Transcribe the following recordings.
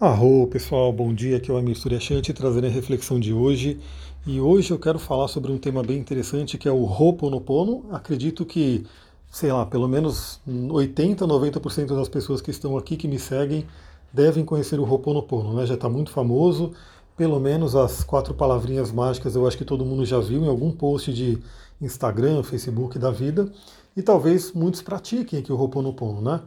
Arro, pessoal, bom dia. Aqui é o Amir Suryashanti trazendo a reflexão de hoje. E hoje eu quero falar sobre um tema bem interessante que é o Ho'oponopono. Acredito que, sei lá, pelo menos 80, 90% das pessoas que estão aqui que me seguem devem conhecer o Ho'oponopono, né? Já está muito famoso. Pelo menos as quatro palavrinhas mágicas eu acho que todo mundo já viu em algum post de Instagram, Facebook da vida. E talvez muitos pratiquem aqui o Ho'oponopono, né?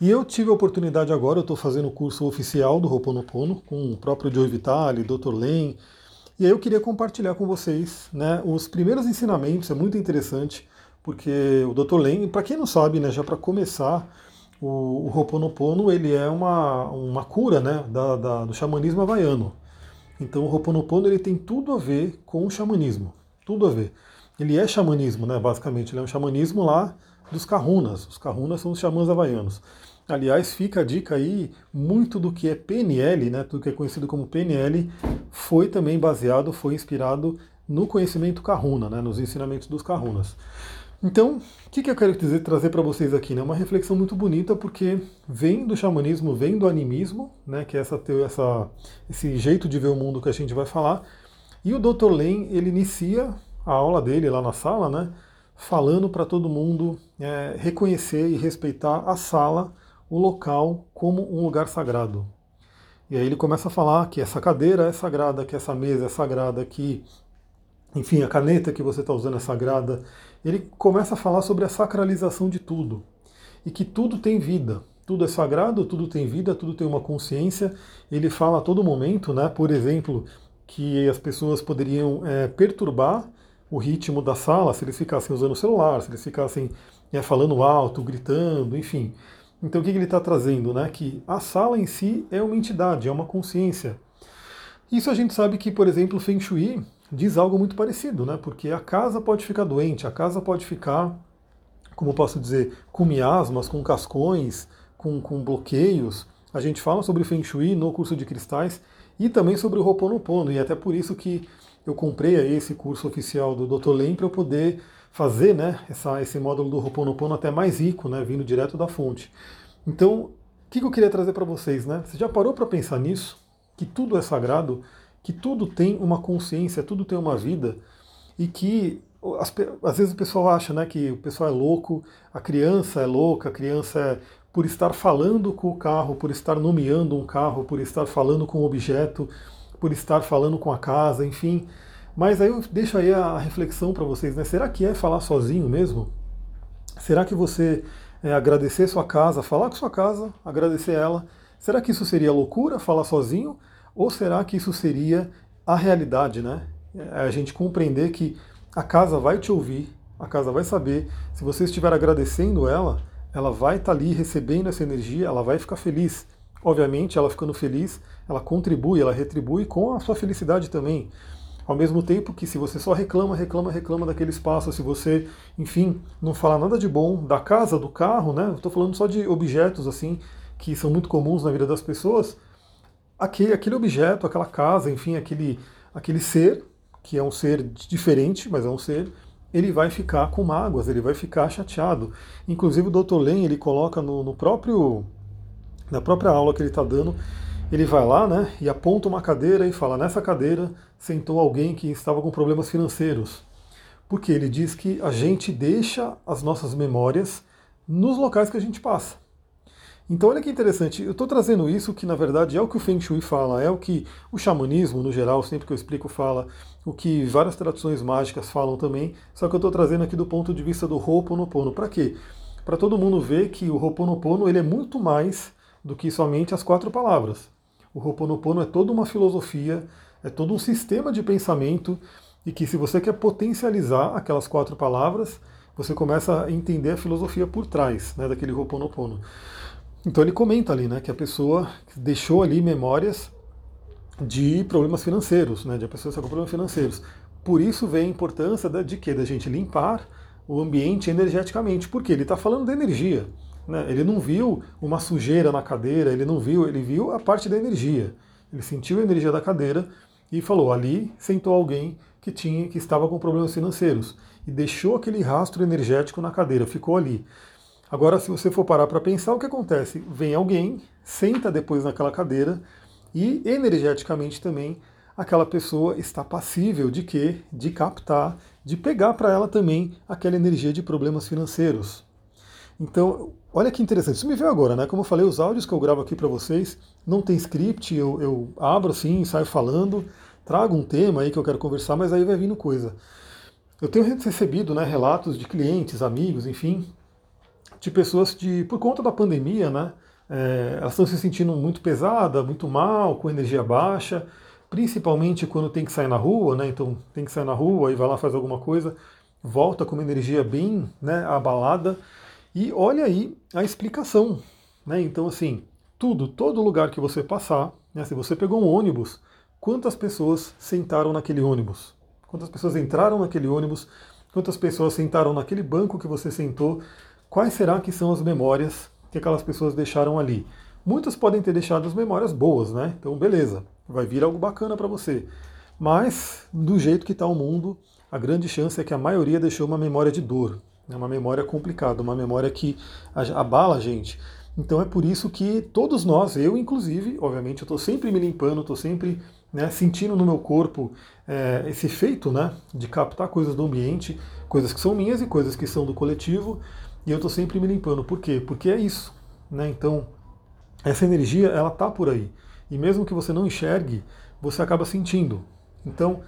E eu tive a oportunidade agora, eu estou fazendo o curso oficial do Ho'oponopono com o próprio Joe Vitale, Dr. Len, e aí eu queria compartilhar com vocês né, os primeiros ensinamentos, é muito interessante, porque o Dr. Len, para quem não sabe, né, já para começar, o, o Ho'oponopono ele é uma, uma cura né, da, da, do xamanismo havaiano. Então o Ho'oponopono ele tem tudo a ver com o xamanismo, tudo a ver. Ele é xamanismo, né, basicamente, ele é um xamanismo lá dos kahunas. Os kahunas são os xamãs havaianos. Aliás, fica a dica aí, muito do que é PNL, né, tudo que é conhecido como PNL, foi também baseado, foi inspirado no conhecimento Kahuna, né, nos ensinamentos dos Kahunas. Então, o que, que eu quero dizer, trazer para vocês aqui? Né? Uma reflexão muito bonita, porque vem do xamanismo, vem do animismo, né, que é essa, essa, esse jeito de ver o mundo que a gente vai falar, e o Dr. Len, ele inicia a aula dele lá na sala, né, falando para todo mundo é, reconhecer e respeitar a sala o local como um lugar sagrado. E aí ele começa a falar que essa cadeira é sagrada, que essa mesa é sagrada, que, enfim, a caneta que você está usando é sagrada. Ele começa a falar sobre a sacralização de tudo e que tudo tem vida. Tudo é sagrado, tudo tem vida, tudo tem uma consciência. Ele fala a todo momento, né? Por exemplo, que as pessoas poderiam é, perturbar o ritmo da sala se eles ficassem usando o celular, se eles ficassem é, falando alto, gritando, enfim. Então o que ele está trazendo? Né? Que a sala em si é uma entidade, é uma consciência. Isso a gente sabe que, por exemplo, o Feng Shui diz algo muito parecido, né? porque a casa pode ficar doente, a casa pode ficar, como posso dizer, com miasmas, com cascões, com, com bloqueios. A gente fala sobre Feng Shui no curso de cristais e também sobre o Ho'oponopono, e é até por isso que eu comprei esse curso oficial do Dr. Len para eu poder fazer né, essa, esse módulo do Ho'oponopono até mais rico, né, vindo direto da fonte. Então, o que, eu queria trazer para vocês? Né? Você já parou para pensar nisso? Que tudo é sagrado, que tudo tem uma consciência, tudo tem uma vida, e que as, às vezes o pessoal acha né, que o pessoal é louco, a criança é louca, a criança é por estar falando com o carro, por estar nomeando um carro, por estar falando com o objeto, por estar falando com a casa, enfim. Mas aí eu deixo aí a reflexão para vocês, né? Será que é falar sozinho mesmo? Será que você é, agradecer sua casa, falar com sua casa, agradecer ela, será que isso seria loucura, falar sozinho? Ou será que isso seria a realidade, né? É a gente compreender que a casa vai te ouvir, a casa vai saber, se você estiver agradecendo ela, ela vai estar tá ali recebendo essa energia, ela vai ficar feliz. Obviamente, ela ficando feliz, ela contribui, ela retribui com a sua felicidade também. Ao mesmo tempo que se você só reclama, reclama, reclama daquele espaço, se você, enfim, não fala nada de bom da casa, do carro, né? Estou falando só de objetos assim que são muito comuns na vida das pessoas. Aquele, aquele objeto, aquela casa, enfim, aquele, aquele ser, que é um ser diferente, mas é um ser, ele vai ficar com mágoas, ele vai ficar chateado. Inclusive o Dr. Len, ele coloca no, no próprio na própria aula que ele está dando, ele vai lá né, e aponta uma cadeira e fala: nessa cadeira sentou alguém que estava com problemas financeiros. Porque ele diz que a gente deixa as nossas memórias nos locais que a gente passa. Então olha que interessante, eu estou trazendo isso que na verdade é o que o Feng Shui fala, é o que o xamanismo no geral, sempre que eu explico, fala, o que várias tradições mágicas falam também, só que eu estou trazendo aqui do ponto de vista do Ho'oponopono. Para quê? Para todo mundo ver que o Ho'oponopono ele é muito mais do que somente as quatro palavras. O Ho'oponopono é toda uma filosofia, é todo um sistema de pensamento e que se você quer potencializar aquelas quatro palavras, você começa a entender a filosofia por trás né, daquele Ho'oponopono. Então ele comenta ali né, que a pessoa deixou ali memórias de problemas financeiros, né, de a pessoa com problemas financeiros. Por isso vem a importância de, de que? Da gente limpar o ambiente energeticamente, porque ele está falando da energia. Né? Ele não viu uma sujeira na cadeira, ele não viu, ele viu a parte da energia. Ele sentiu a energia da cadeira e falou: ali sentou alguém que tinha, que estava com problemas financeiros e deixou aquele rastro energético na cadeira, ficou ali. Agora, se você for parar para pensar, o que acontece? Vem alguém, senta depois naquela cadeira e energeticamente também aquela pessoa está passível de quê? De captar, de pegar para ela também aquela energia de problemas financeiros. Então, olha que interessante. Isso me veio agora, né? Como eu falei, os áudios que eu gravo aqui para vocês não tem script, eu, eu abro assim, saio falando, trago um tema aí que eu quero conversar, mas aí vai vindo coisa. Eu tenho recebido né, relatos de clientes, amigos, enfim, de pessoas de, por conta da pandemia, né? É, elas estão se sentindo muito pesada, muito mal, com energia baixa, principalmente quando tem que sair na rua, né? Então tem que sair na rua e vai lá faz alguma coisa, volta com uma energia bem né, abalada. E olha aí a explicação. Né? Então, assim, tudo, todo lugar que você passar, né, se você pegou um ônibus, quantas pessoas sentaram naquele ônibus? Quantas pessoas entraram naquele ônibus? Quantas pessoas sentaram naquele banco que você sentou? Quais será que são as memórias que aquelas pessoas deixaram ali? Muitas podem ter deixado as memórias boas, né? Então, beleza, vai vir algo bacana para você. Mas, do jeito que está o mundo, a grande chance é que a maioria deixou uma memória de dor, né? uma memória complicada, uma memória que abala a gente. Então é por isso que todos nós, eu inclusive, obviamente, eu estou sempre me limpando, estou sempre né, sentindo no meu corpo é, esse efeito né, de captar coisas do ambiente, coisas que são minhas e coisas que são do coletivo, e eu estou sempre me limpando. Por quê? Porque é isso. Né? Então, essa energia, ela está por aí. E mesmo que você não enxergue, você acaba sentindo. Então,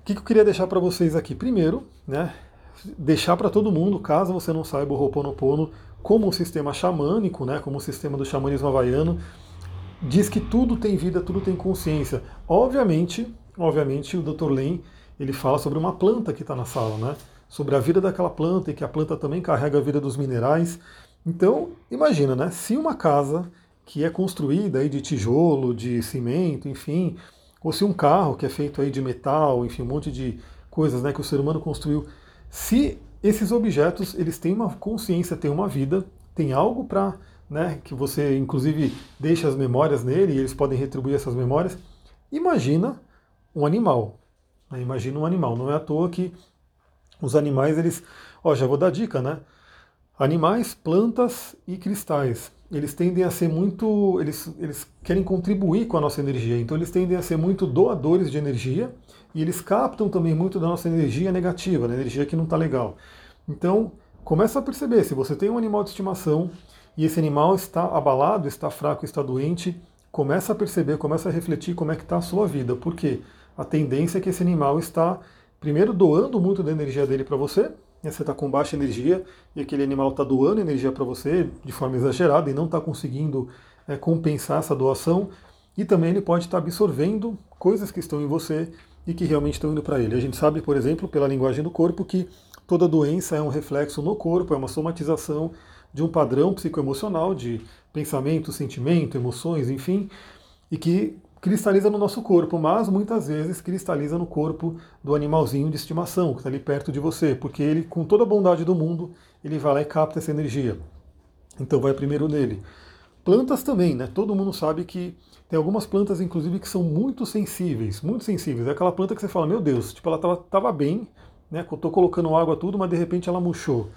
o que eu queria deixar para vocês aqui? Primeiro, né, deixar para todo mundo, caso você não saiba o Ho'oponopono, como um sistema xamânico, né, como um sistema do xamanismo havaiano, diz que tudo tem vida, tudo tem consciência. Obviamente, obviamente o Dr. Len, ele fala sobre uma planta que está na sala, né? Sobre a vida daquela planta e que a planta também carrega a vida dos minerais. Então, imagina, né? Se uma casa que é construída aí de tijolo, de cimento, enfim, ou se um carro que é feito aí de metal, enfim, um monte de coisas, né, que o ser humano construiu, se esses objetos eles têm uma consciência, têm uma vida, tem algo para né, que você inclusive deixa as memórias nele e eles podem retribuir essas memórias. Imagina um animal. Né, imagina um animal. Não é à toa que os animais, eles. Ó, já vou dar dica, né? Animais, plantas e cristais. Eles tendem a ser muito. Eles, eles querem contribuir com a nossa energia. Então eles tendem a ser muito doadores de energia e eles captam também muito da nossa energia negativa, da energia que não está legal. Então, começa a perceber, se você tem um animal de estimação e esse animal está abalado, está fraco, está doente, começa a perceber, começa a refletir como é que está a sua vida. Porque a tendência é que esse animal está, primeiro, doando muito da energia dele para você, né, você está com baixa energia e aquele animal está doando energia para você de forma exagerada e não está conseguindo é, compensar essa doação, e também ele pode estar tá absorvendo coisas que estão em você e que realmente estão indo para ele. A gente sabe, por exemplo, pela linguagem do corpo, que Toda doença é um reflexo no corpo, é uma somatização de um padrão psicoemocional de pensamento, sentimento, emoções, enfim, e que cristaliza no nosso corpo, mas muitas vezes cristaliza no corpo do animalzinho de estimação que está ali perto de você, porque ele, com toda a bondade do mundo, ele vai lá e capta essa energia. Então vai primeiro nele. Plantas também, né? Todo mundo sabe que tem algumas plantas, inclusive, que são muito sensíveis, muito sensíveis. É aquela planta que você fala, meu Deus, tipo, ela estava tava bem, né? Estou colocando água tudo, mas de repente ela murchou.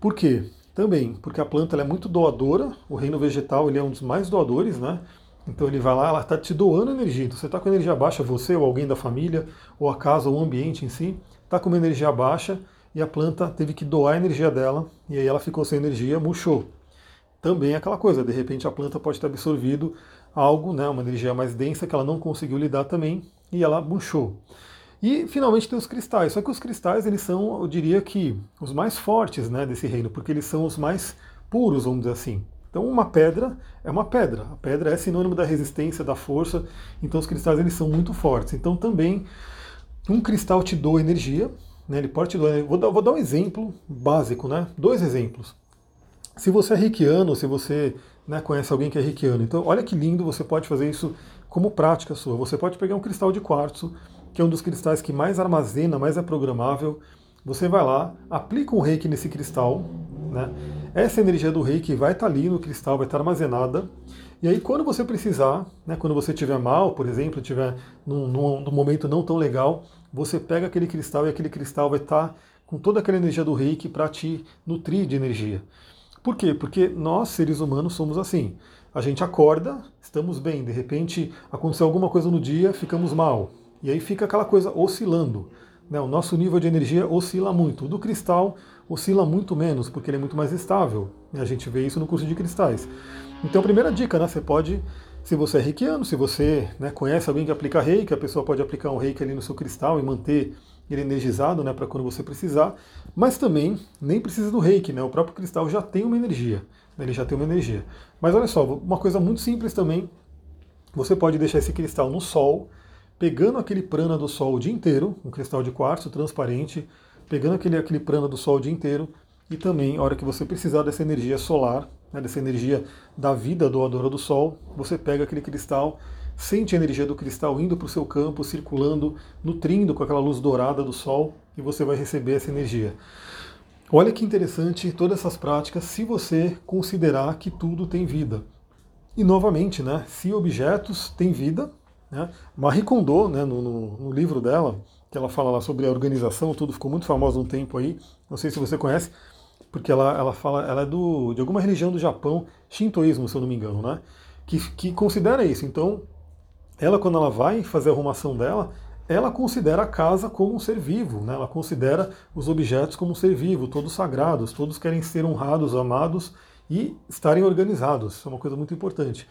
Por quê? Também porque a planta é muito doadora, o reino vegetal ele é um dos mais doadores, né? Então ele vai lá, ela está te doando energia. Então você está com energia baixa, você ou alguém da família, ou a casa, ou o ambiente em si, está com uma energia baixa e a planta teve que doar a energia dela, e aí ela ficou sem energia, murchou. Também é aquela coisa, de repente a planta pode ter absorvido algo, né, uma energia mais densa que ela não conseguiu lidar também, e ela murchou. E finalmente tem os cristais. Só que os cristais eles são, eu diria que, os mais fortes né, desse reino, porque eles são os mais puros, vamos dizer assim. Então uma pedra é uma pedra. A pedra é sinônimo da resistência, da força. Então os cristais eles são muito fortes. Então também um cristal te doa energia. Né, ele pode te doar. Vou dar, vou dar um exemplo básico, né? Dois exemplos. Se você é reikiano, se você né, conhece alguém que é reikiano, então olha que lindo, você pode fazer isso como prática sua. Você pode pegar um cristal de quartzo que é um dos cristais que mais armazena, mais é programável. Você vai lá, aplica um reiki nesse cristal, né? Essa energia do reiki vai estar tá ali no cristal, vai estar tá armazenada. E aí, quando você precisar, né, quando você estiver mal, por exemplo, estiver num, num, num, momento não tão legal, você pega aquele cristal e aquele cristal vai estar tá com toda aquela energia do reiki para te nutrir de energia. Por quê? Porque nós, seres humanos, somos assim. A gente acorda, estamos bem, de repente aconteceu alguma coisa no dia, ficamos mal. E aí fica aquela coisa oscilando. Né? O nosso nível de energia oscila muito. O do cristal oscila muito menos, porque ele é muito mais estável. E a gente vê isso no curso de cristais. Então, primeira dica, né? Você pode, se você é reikiano, se você né, conhece alguém que aplica reiki, a pessoa pode aplicar um reiki ali no seu cristal e manter ele energizado, né, para quando você precisar. Mas também nem precisa do reiki, né? O próprio cristal já tem uma energia. Né? Ele já tem uma energia. Mas olha só, uma coisa muito simples também. Você pode deixar esse cristal no sol, pegando aquele prana do sol o dia inteiro, um cristal de quartzo transparente, pegando aquele, aquele prana do sol o dia inteiro, e também, a hora que você precisar dessa energia solar, né, dessa energia da vida doadora do sol, você pega aquele cristal, sente a energia do cristal indo para o seu campo, circulando, nutrindo com aquela luz dourada do sol, e você vai receber essa energia. Olha que interessante todas essas práticas se você considerar que tudo tem vida. E novamente, né, se objetos têm vida, né, Marie Kondo, né, no, no, no livro dela, que ela fala lá sobre a organização, tudo ficou muito famoso um tempo aí, não sei se você conhece, porque ela, ela fala, ela é do, de alguma religião do Japão, Shintoísmo, se eu não me engano, né? Que, que considera isso. Então, ela quando ela vai fazer a arrumação dela, ela considera a casa como um ser vivo, né? ela considera os objetos como um ser vivo, todos sagrados, todos querem ser honrados, amados e estarem organizados. Isso é uma coisa muito importante.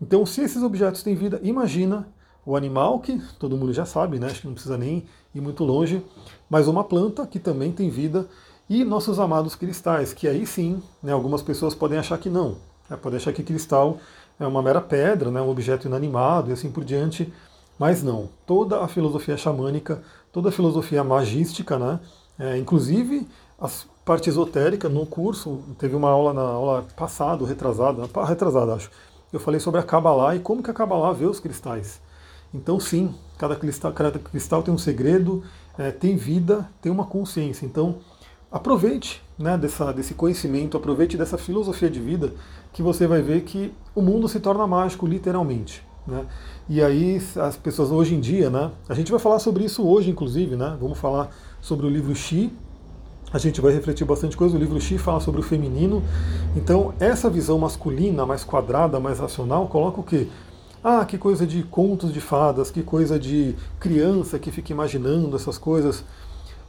Então, se esses objetos têm vida, imagina o animal, que todo mundo já sabe, né? acho que não precisa nem ir muito longe, mas uma planta que também tem vida e nossos amados cristais, que aí sim, né, algumas pessoas podem achar que não, né, podem achar que cristal é uma mera pedra, né, um objeto inanimado e assim por diante, mas não. Toda a filosofia xamânica, toda a filosofia magística, né, é, inclusive a parte esotérica no curso, teve uma aula na aula passada, retrasada, retrasada acho, eu falei sobre a Kabbalah e como que a Kabbalah vê os cristais. Então sim, cada cristal, cada cristal tem um segredo, é, tem vida, tem uma consciência. Então aproveite né, dessa, desse conhecimento, aproveite dessa filosofia de vida, que você vai ver que o mundo se torna mágico, literalmente. Né? E aí as pessoas hoje em dia, né, a gente vai falar sobre isso hoje, inclusive, né, vamos falar sobre o livro Xi, a gente vai refletir bastante coisa, o livro Xi fala sobre o feminino, então essa visão masculina, mais quadrada, mais racional, coloca o quê? Ah, que coisa de contos de fadas, que coisa de criança que fica imaginando essas coisas.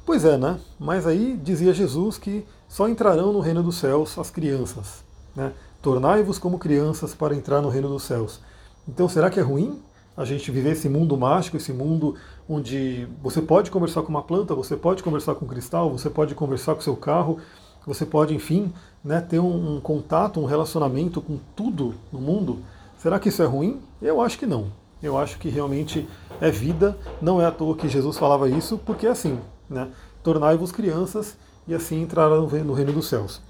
Pois é, né? Mas aí dizia Jesus que só entrarão no reino dos céus as crianças. Né? Tornai-vos como crianças para entrar no reino dos céus. Então será que é ruim a gente viver esse mundo mágico, esse mundo onde você pode conversar com uma planta, você pode conversar com um cristal, você pode conversar com seu carro, você pode, enfim, né, ter um, um contato, um relacionamento com tudo no mundo? Será que isso é ruim? Eu acho que não. Eu acho que realmente é vida. Não é à toa que Jesus falava isso, porque é assim, né? Tornai-vos crianças e assim entrarão no reino dos céus.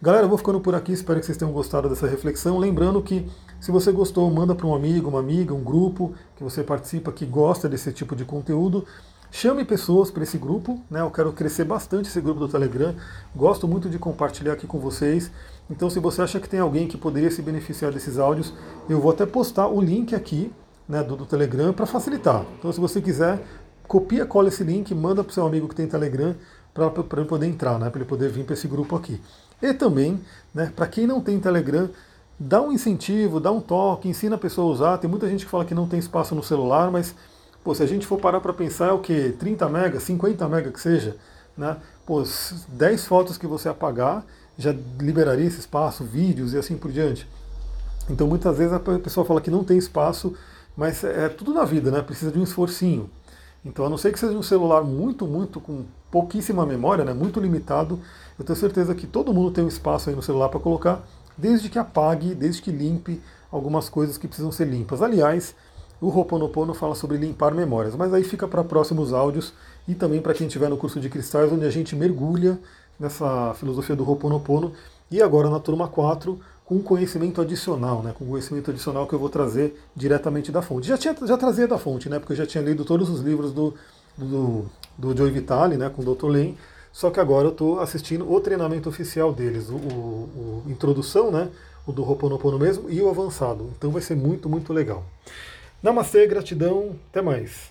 Galera, eu vou ficando por aqui, espero que vocês tenham gostado dessa reflexão. Lembrando que se você gostou, manda para um amigo, uma amiga, um grupo que você participa, que gosta desse tipo de conteúdo. Chame pessoas para esse grupo, né? Eu quero crescer bastante esse grupo do Telegram. Gosto muito de compartilhar aqui com vocês. Então, se você acha que tem alguém que poderia se beneficiar desses áudios, eu vou até postar o link aqui né, do, do Telegram para facilitar. Então, se você quiser, copia, cola esse link, manda para o seu amigo que tem Telegram para ele poder entrar, né, para ele poder vir para esse grupo aqui. E também, né, para quem não tem Telegram, dá um incentivo, dá um toque, ensina a pessoa a usar. Tem muita gente que fala que não tem espaço no celular, mas pô, se a gente for parar para pensar, é o que? 30 mega, 50 mega que seja, né? Pô, 10 fotos que você apagar já liberaria esse espaço, vídeos e assim por diante. Então muitas vezes a pessoa fala que não tem espaço, mas é, é tudo na vida, né? Precisa de um esforcinho. Então, a não ser que seja um celular muito, muito com pouquíssima memória, né, muito limitado, eu tenho certeza que todo mundo tem um espaço aí no celular para colocar, desde que apague, desde que limpe algumas coisas que precisam ser limpas. Aliás, o Roponopono fala sobre limpar memórias, mas aí fica para próximos áudios e também para quem estiver no curso de cristais, onde a gente mergulha nessa filosofia do Roponopono. E agora na turma 4, com conhecimento adicional, né, com conhecimento adicional que eu vou trazer diretamente da fonte. Já, tinha, já trazia da fonte, né, porque eu já tinha lido todos os livros do, do, do Joe Vitale, né, com o Dr. Len, só que agora eu estou assistindo o treinamento oficial deles, o, o, o introdução, né, o do Ho'oponopono mesmo, e o avançado. Então vai ser muito, muito legal. Namastê, gratidão, até mais.